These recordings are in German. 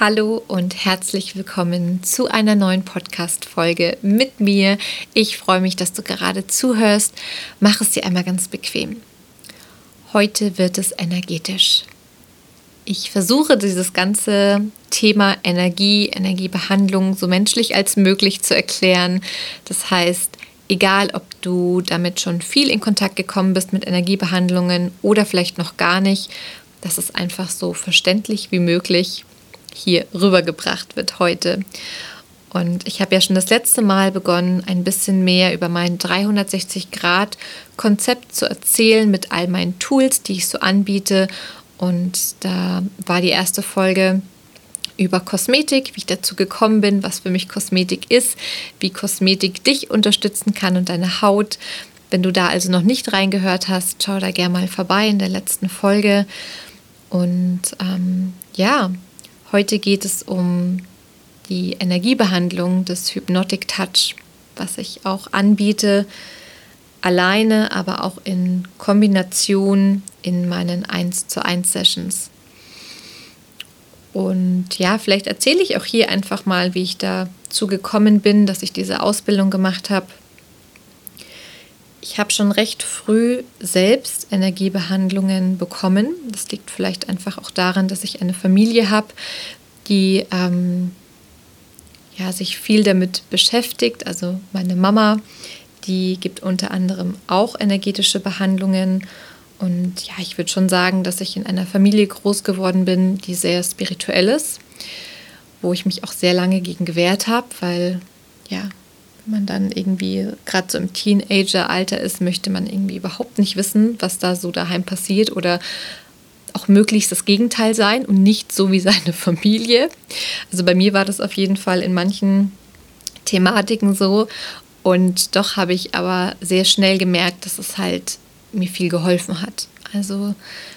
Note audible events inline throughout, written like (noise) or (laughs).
Hallo und herzlich willkommen zu einer neuen Podcast-Folge mit mir. Ich freue mich, dass du gerade zuhörst. Mach es dir einmal ganz bequem. Heute wird es energetisch. Ich versuche dieses ganze Thema Energie, Energiebehandlung so menschlich als möglich zu erklären. Das heißt, egal ob du damit schon viel in Kontakt gekommen bist mit Energiebehandlungen oder vielleicht noch gar nicht, dass es einfach so verständlich wie möglich hier rübergebracht wird heute. Und ich habe ja schon das letzte Mal begonnen, ein bisschen mehr über mein 360-Grad-Konzept zu erzählen mit all meinen Tools, die ich so anbiete. Und da war die erste Folge über Kosmetik, wie ich dazu gekommen bin, was für mich Kosmetik ist, wie Kosmetik dich unterstützen kann und deine Haut. Wenn du da also noch nicht reingehört hast, schau da gerne mal vorbei in der letzten Folge. Und ähm, ja, Heute geht es um die Energiebehandlung des Hypnotic Touch, was ich auch anbiete, alleine, aber auch in Kombination in meinen 1 zu 1 Sessions. Und ja, vielleicht erzähle ich auch hier einfach mal, wie ich dazu gekommen bin, dass ich diese Ausbildung gemacht habe. Ich habe schon recht früh selbst Energiebehandlungen bekommen. Das liegt vielleicht einfach auch daran, dass ich eine Familie habe, die ähm, ja, sich viel damit beschäftigt. Also meine Mama, die gibt unter anderem auch energetische Behandlungen. Und ja, ich würde schon sagen, dass ich in einer Familie groß geworden bin, die sehr spirituell ist, wo ich mich auch sehr lange gegen gewehrt habe, weil ja, man dann irgendwie gerade so im Teenager-Alter ist, möchte man irgendwie überhaupt nicht wissen, was da so daheim passiert oder auch möglichst das Gegenteil sein und nicht so wie seine (laughs) Familie. Also bei mir war das auf jeden Fall in manchen Thematiken so. Und doch habe ich aber sehr schnell gemerkt, dass es halt mir viel geholfen hat. Also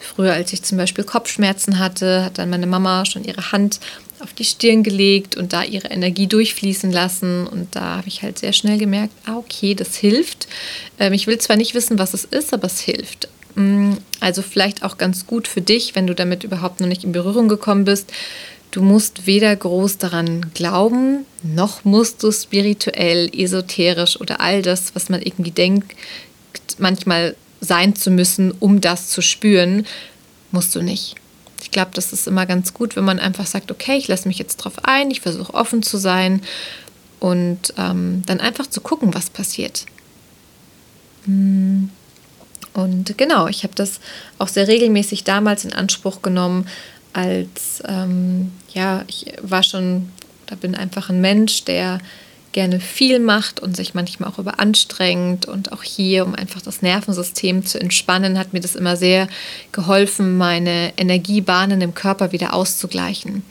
früher, als ich zum Beispiel Kopfschmerzen hatte, hat dann meine Mama schon ihre Hand auf die Stirn gelegt und da ihre Energie durchfließen lassen. Und da habe ich halt sehr schnell gemerkt, ah, okay, das hilft. Ähm, ich will zwar nicht wissen, was es ist, aber es hilft. Mm, also vielleicht auch ganz gut für dich, wenn du damit überhaupt noch nicht in Berührung gekommen bist. Du musst weder groß daran glauben, noch musst du spirituell, esoterisch oder all das, was man irgendwie denkt, manchmal sein zu müssen, um das zu spüren, musst du nicht. Ich glaube, das ist immer ganz gut, wenn man einfach sagt, okay, ich lasse mich jetzt drauf ein, ich versuche offen zu sein und ähm, dann einfach zu gucken, was passiert. Hm. Und genau, ich habe das auch sehr regelmäßig damals in Anspruch genommen, als ähm, ja, ich war schon, da bin einfach ein Mensch, der gerne viel macht und sich manchmal auch überanstrengt. Und auch hier, um einfach das Nervensystem zu entspannen, hat mir das immer sehr geholfen, meine Energiebahnen im Körper wieder auszugleichen.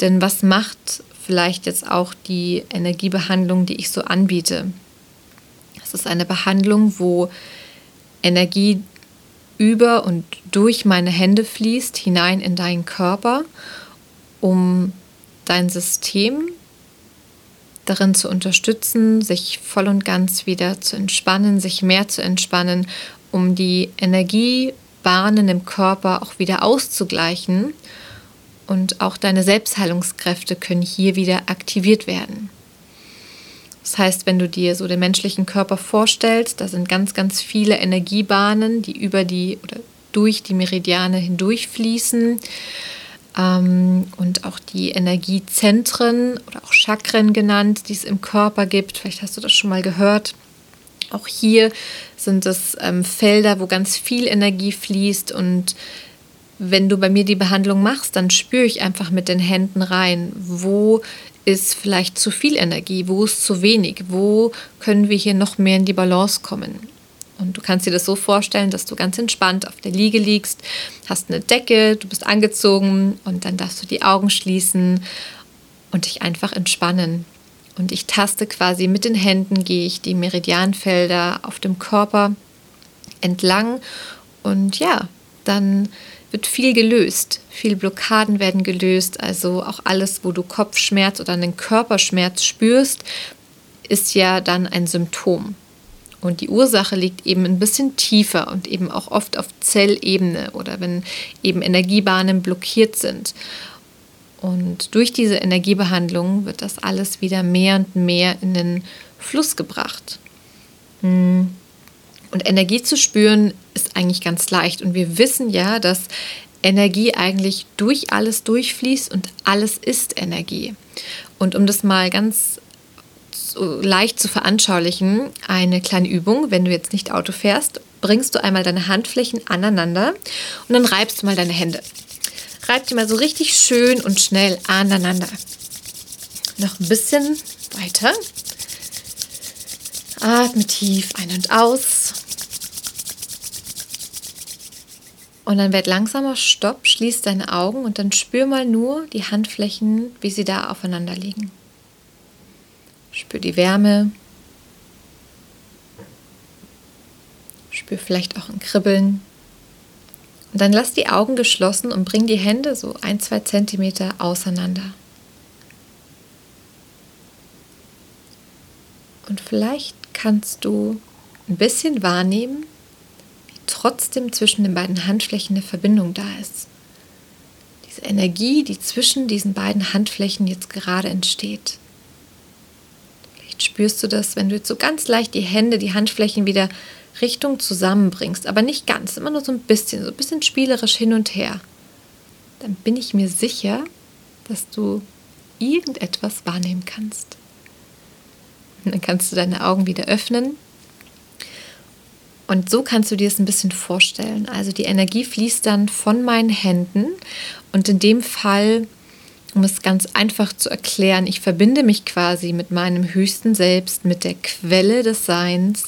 Denn was macht vielleicht jetzt auch die Energiebehandlung, die ich so anbiete? Es ist eine Behandlung, wo Energie über und durch meine Hände fließt, hinein in deinen Körper, um dein System darin zu unterstützen, sich voll und ganz wieder zu entspannen, sich mehr zu entspannen, um die Energiebahnen im Körper auch wieder auszugleichen. Und auch deine Selbstheilungskräfte können hier wieder aktiviert werden. Das heißt, wenn du dir so den menschlichen Körper vorstellst, da sind ganz, ganz viele Energiebahnen, die über die oder durch die Meridiane hindurchfließen ähm, und auch die Energiezentren oder auch Chakren genannt, die es im Körper gibt. Vielleicht hast du das schon mal gehört. Auch hier sind es ähm, Felder, wo ganz viel Energie fließt und wenn du bei mir die Behandlung machst, dann spüre ich einfach mit den Händen rein, wo ist vielleicht zu viel Energie, wo ist zu wenig, wo können wir hier noch mehr in die Balance kommen. Und du kannst dir das so vorstellen, dass du ganz entspannt auf der Liege liegst, hast eine Decke, du bist angezogen und dann darfst du die Augen schließen und dich einfach entspannen. Und ich taste quasi mit den Händen, gehe ich die Meridianfelder auf dem Körper entlang und ja, dann wird viel gelöst. Viele Blockaden werden gelöst. Also auch alles, wo du Kopfschmerz oder einen Körperschmerz spürst, ist ja dann ein Symptom. Und die Ursache liegt eben ein bisschen tiefer und eben auch oft auf Zellebene oder wenn eben Energiebahnen blockiert sind. Und durch diese Energiebehandlung wird das alles wieder mehr und mehr in den Fluss gebracht. Hm. Und Energie zu spüren ist eigentlich ganz leicht. Und wir wissen ja, dass Energie eigentlich durch alles durchfließt und alles ist Energie. Und um das mal ganz leicht zu veranschaulichen, eine kleine Übung. Wenn du jetzt nicht Auto fährst, bringst du einmal deine Handflächen aneinander und dann reibst du mal deine Hände. Reib die mal so richtig schön und schnell aneinander. Noch ein bisschen weiter. Atme tief ein und aus. Und dann werd langsamer Stopp, schließ deine Augen und dann spür mal nur die Handflächen, wie sie da aufeinander liegen. Spür die Wärme. Spür vielleicht auch ein Kribbeln. Und dann lass die Augen geschlossen und bring die Hände so ein, zwei Zentimeter auseinander. Und vielleicht kannst du ein bisschen wahrnehmen, wie trotzdem zwischen den beiden Handflächen eine Verbindung da ist. Diese Energie, die zwischen diesen beiden Handflächen jetzt gerade entsteht. Vielleicht spürst du das, wenn du jetzt so ganz leicht die Hände, die Handflächen wieder Richtung zusammenbringst, aber nicht ganz, immer nur so ein bisschen, so ein bisschen spielerisch hin und her. Dann bin ich mir sicher, dass du irgendetwas wahrnehmen kannst. Und dann kannst du deine Augen wieder öffnen. Und so kannst du dir es ein bisschen vorstellen. Also die Energie fließt dann von meinen Händen und in dem Fall um es ganz einfach zu erklären, ich verbinde mich quasi mit meinem höchsten Selbst, mit der Quelle des Seins,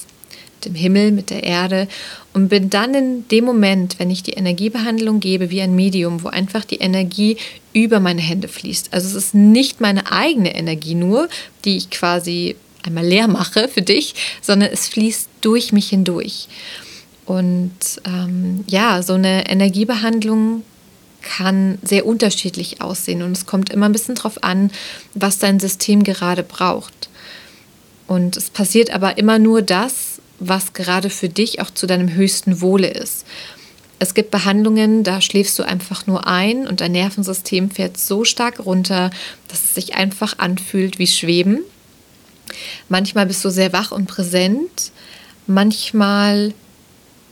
dem Himmel, mit der Erde und bin dann in dem Moment, wenn ich die Energiebehandlung gebe, wie ein Medium, wo einfach die Energie über meine Hände fließt. Also es ist nicht meine eigene Energie nur, die ich quasi einmal leer mache für dich, sondern es fließt durch mich hindurch. Und ähm, ja, so eine Energiebehandlung kann sehr unterschiedlich aussehen und es kommt immer ein bisschen darauf an, was dein System gerade braucht. Und es passiert aber immer nur das, was gerade für dich auch zu deinem höchsten Wohle ist. Es gibt Behandlungen, da schläfst du einfach nur ein und dein Nervensystem fährt so stark runter, dass es sich einfach anfühlt wie Schweben. Manchmal bist du sehr wach und präsent, manchmal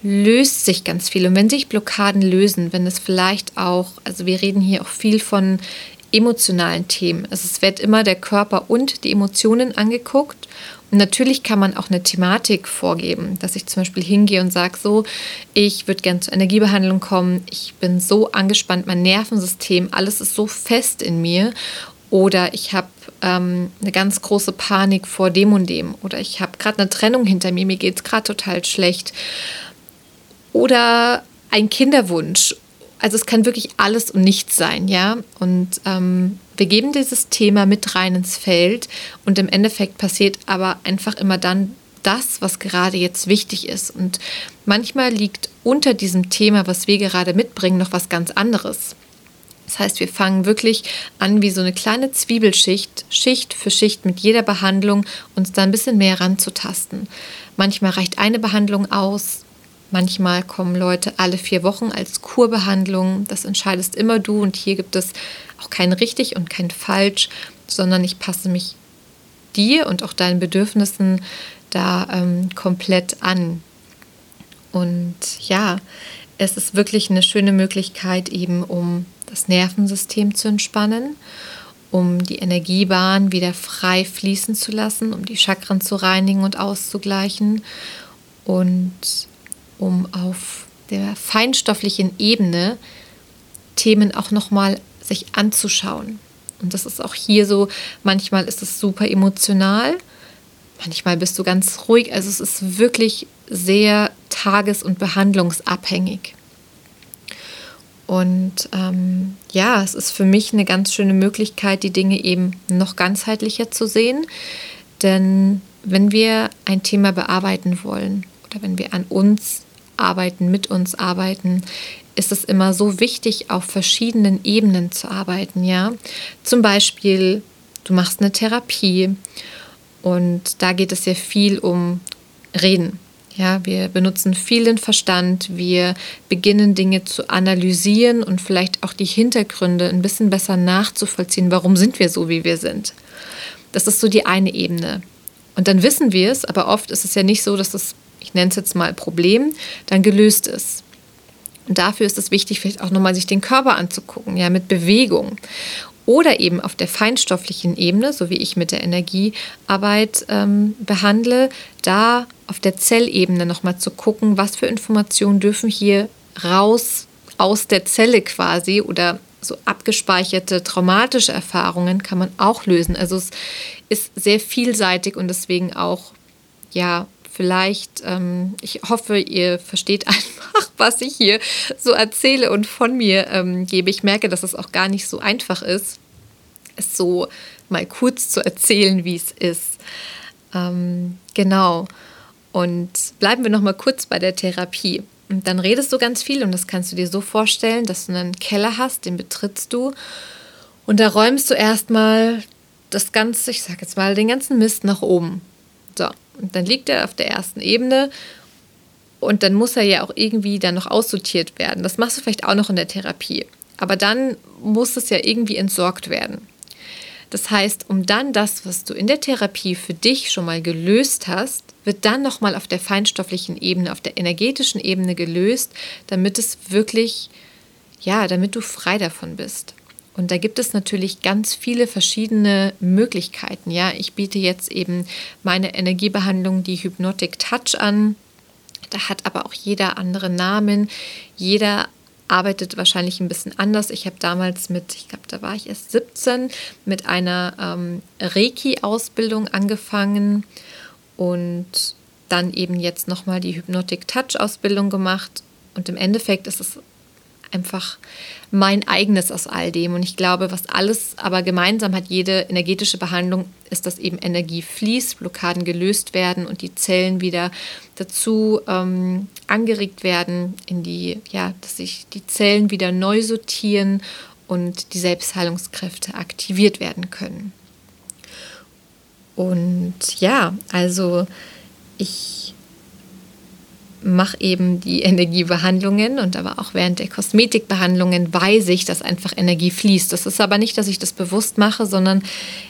löst sich ganz viel. Und wenn sich Blockaden lösen, wenn es vielleicht auch, also wir reden hier auch viel von emotionalen Themen. Also es wird immer der Körper und die Emotionen angeguckt. Und natürlich kann man auch eine Thematik vorgeben, dass ich zum Beispiel hingehe und sage, so, ich würde gerne zur Energiebehandlung kommen, ich bin so angespannt, mein Nervensystem, alles ist so fest in mir. Oder ich habe ähm, eine ganz große Panik vor dem und dem. Oder ich habe gerade eine Trennung hinter mir, mir geht es gerade total schlecht oder ein Kinderwunsch. Also es kann wirklich alles und nichts sein, ja. Und ähm, wir geben dieses Thema mit rein ins Feld und im Endeffekt passiert aber einfach immer dann das, was gerade jetzt wichtig ist. Und manchmal liegt unter diesem Thema, was wir gerade mitbringen, noch was ganz anderes. Das heißt, wir fangen wirklich an wie so eine kleine Zwiebelschicht, Schicht für Schicht mit jeder Behandlung uns da ein bisschen mehr ranzutasten. Manchmal reicht eine Behandlung aus, Manchmal kommen Leute alle vier Wochen als Kurbehandlung. Das entscheidest immer du und hier gibt es auch kein richtig und kein falsch, sondern ich passe mich dir und auch deinen Bedürfnissen da ähm, komplett an. Und ja, es ist wirklich eine schöne Möglichkeit, eben um das Nervensystem zu entspannen, um die Energiebahn wieder frei fließen zu lassen, um die Chakren zu reinigen und auszugleichen und um auf der feinstofflichen Ebene Themen auch nochmal sich anzuschauen. Und das ist auch hier so, manchmal ist es super emotional, manchmal bist du ganz ruhig. Also es ist wirklich sehr tages- und behandlungsabhängig. Und ähm, ja, es ist für mich eine ganz schöne Möglichkeit, die Dinge eben noch ganzheitlicher zu sehen. Denn wenn wir ein Thema bearbeiten wollen oder wenn wir an uns arbeiten, mit uns arbeiten, ist es immer so wichtig, auf verschiedenen Ebenen zu arbeiten. Ja, zum Beispiel, du machst eine Therapie und da geht es ja viel um Reden. Ja, wir benutzen viel den Verstand, wir beginnen Dinge zu analysieren und vielleicht auch die Hintergründe ein bisschen besser nachzuvollziehen, warum sind wir so, wie wir sind. Das ist so die eine Ebene. Und dann wissen wir es, aber oft ist es ja nicht so, dass das, ich nenne es jetzt mal Problem, dann gelöst ist. Und dafür ist es wichtig, vielleicht auch nochmal sich den Körper anzugucken, ja, mit Bewegung. Oder eben auf der feinstofflichen Ebene, so wie ich mit der Energiearbeit ähm, behandle, da auf der Zellebene nochmal zu gucken, was für Informationen dürfen hier raus aus der Zelle quasi oder so abgespeicherte traumatische Erfahrungen kann man auch lösen. Also es ist sehr vielseitig und deswegen auch, ja, vielleicht, ähm, ich hoffe, ihr versteht (laughs) einfach, was ich hier so erzähle und von mir ähm, gebe. Ich merke, dass es auch gar nicht so einfach ist, es so mal kurz zu erzählen, wie es ist. Ähm, genau. Und bleiben wir noch mal kurz bei der Therapie. Und dann redest du ganz viel und das kannst du dir so vorstellen, dass du einen Keller hast, den betrittst du und da räumst du erstmal das ganze, ich sag jetzt mal, den ganzen Mist nach oben. So, und dann liegt er auf der ersten Ebene und dann muss er ja auch irgendwie dann noch aussortiert werden. Das machst du vielleicht auch noch in der Therapie. Aber dann muss es ja irgendwie entsorgt werden. Das heißt, um dann das, was du in der Therapie für dich schon mal gelöst hast, wird dann nochmal auf der feinstofflichen Ebene, auf der energetischen Ebene gelöst, damit es wirklich, ja, damit du frei davon bist. Und da gibt es natürlich ganz viele verschiedene Möglichkeiten. Ja, ich biete jetzt eben meine Energiebehandlung, die Hypnotic Touch an. Da hat aber auch jeder andere Namen. Jeder arbeitet wahrscheinlich ein bisschen anders. Ich habe damals mit, ich glaube, da war ich erst 17, mit einer ähm, Reiki-Ausbildung angefangen und dann eben jetzt nochmal die Hypnotic Touch-Ausbildung gemacht. Und im Endeffekt ist es einfach mein eigenes aus all dem. Und ich glaube, was alles aber gemeinsam hat, jede energetische Behandlung, ist, dass eben Energie fließt, Blockaden gelöst werden und die Zellen wieder dazu ähm, angeregt werden, in die, ja, dass sich die Zellen wieder neu sortieren und die Selbstheilungskräfte aktiviert werden können. Und ja, also ich mache eben die Energiebehandlungen und aber auch während der Kosmetikbehandlungen weiß ich, dass einfach Energie fließt. Das ist aber nicht, dass ich das bewusst mache, sondern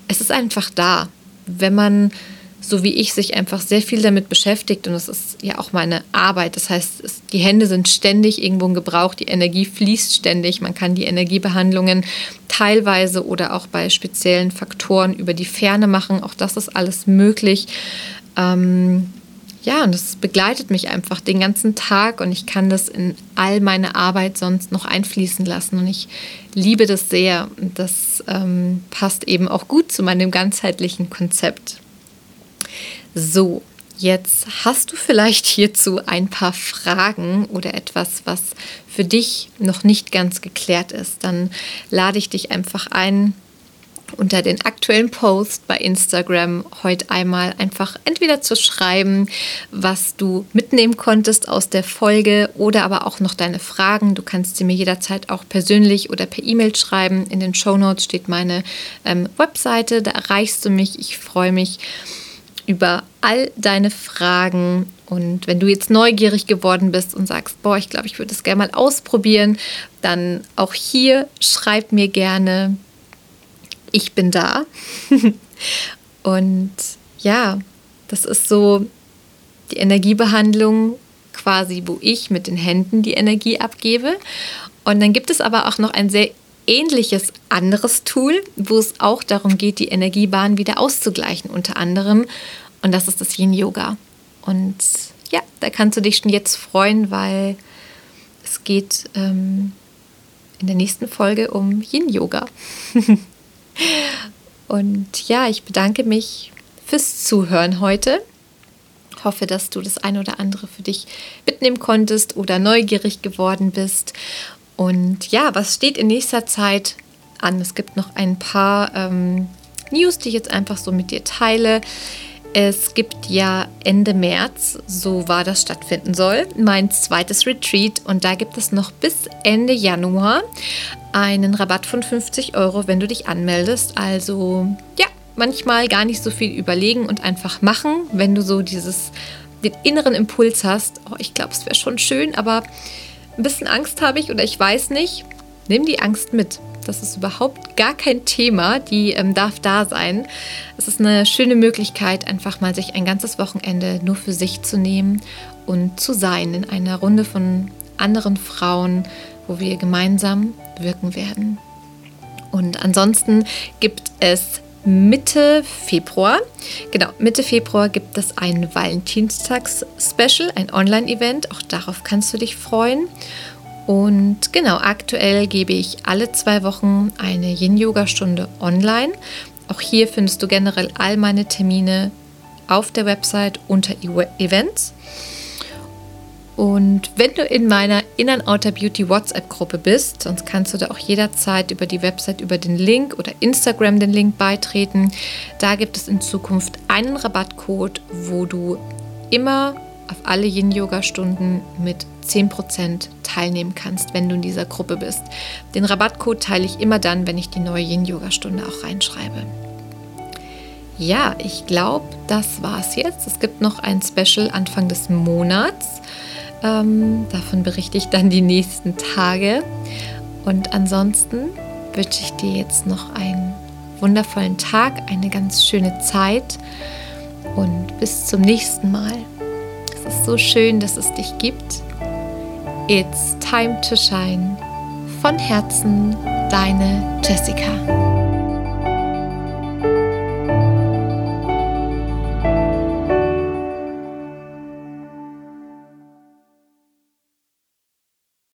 es ist einfach da. Wenn man, so wie ich, sich einfach sehr viel damit beschäftigt und es ist ja auch meine Arbeit, das heißt, es, die Hände sind ständig irgendwo in Gebrauch, die Energie fließt ständig, man kann die Energiebehandlungen teilweise oder auch bei speziellen Faktoren über die Ferne machen, auch das ist alles möglich. Ähm, ja, und das begleitet mich einfach den ganzen Tag und ich kann das in all meine Arbeit sonst noch einfließen lassen. Und ich liebe das sehr. Und das ähm, passt eben auch gut zu meinem ganzheitlichen Konzept. So, jetzt hast du vielleicht hierzu ein paar Fragen oder etwas, was für dich noch nicht ganz geklärt ist. Dann lade ich dich einfach ein, unter den aktuellen Post bei Instagram heute einmal einfach entweder zu schreiben, was du mitnehmen konntest aus der Folge oder aber auch noch deine Fragen. Du kannst sie mir jederzeit auch persönlich oder per E-Mail schreiben. In den Show Notes steht meine ähm, Webseite, da erreichst du mich. Ich freue mich über all deine Fragen. Und wenn du jetzt neugierig geworden bist und sagst, boah, ich glaube, ich würde es gerne mal ausprobieren, dann auch hier schreib mir gerne ich bin da. (laughs) und ja, das ist so die Energiebehandlung quasi, wo ich mit den Händen die Energie abgebe. Und dann gibt es aber auch noch ein sehr ähnliches anderes Tool, wo es auch darum geht, die Energiebahn wieder auszugleichen, unter anderem. Und das ist das Yin Yoga. Und ja, da kannst du dich schon jetzt freuen, weil es geht ähm, in der nächsten Folge um Yin Yoga. (laughs) Und ja, ich bedanke mich fürs Zuhören heute. Hoffe, dass du das eine oder andere für dich mitnehmen konntest oder neugierig geworden bist. Und ja, was steht in nächster Zeit an? Es gibt noch ein paar ähm, News, die ich jetzt einfach so mit dir teile. Es gibt ja Ende März, so war das stattfinden soll, mein zweites Retreat und da gibt es noch bis Ende Januar einen Rabatt von 50 Euro, wenn du dich anmeldest. Also ja, manchmal gar nicht so viel überlegen und einfach machen, wenn du so dieses den inneren Impuls hast. Oh, ich glaube, es wäre schon schön, aber ein bisschen Angst habe ich oder ich weiß nicht. Nimm die Angst mit. Das ist überhaupt gar kein Thema. Die ähm, darf da sein. Es ist eine schöne Möglichkeit, einfach mal sich ein ganzes Wochenende nur für sich zu nehmen und zu sein in einer Runde von anderen Frauen, wo wir gemeinsam wirken werden. Und ansonsten gibt es Mitte Februar, genau, Mitte Februar gibt es ein Valentinstags-Special, ein Online-Event. Auch darauf kannst du dich freuen. Und genau, aktuell gebe ich alle zwei Wochen eine Yin-Yoga-Stunde online. Auch hier findest du generell all meine Termine auf der Website unter e- Events. Und wenn du in meiner In Outer Beauty WhatsApp-Gruppe bist, sonst kannst du da auch jederzeit über die Website, über den Link oder Instagram den Link beitreten. Da gibt es in Zukunft einen Rabattcode, wo du immer auf alle Yin-Yoga-Stunden mit 10% teilnehmen kannst, wenn du in dieser Gruppe bist. Den Rabattcode teile ich immer dann, wenn ich die neue Yin-Yoga-Stunde auch reinschreibe. Ja, ich glaube, das war's jetzt. Es gibt noch ein Special Anfang des Monats. Ähm, davon berichte ich dann die nächsten Tage. Und ansonsten wünsche ich dir jetzt noch einen wundervollen Tag, eine ganz schöne Zeit und bis zum nächsten Mal. So schön, dass es dich gibt It's time to shine. Von Herzen, deine Jessica.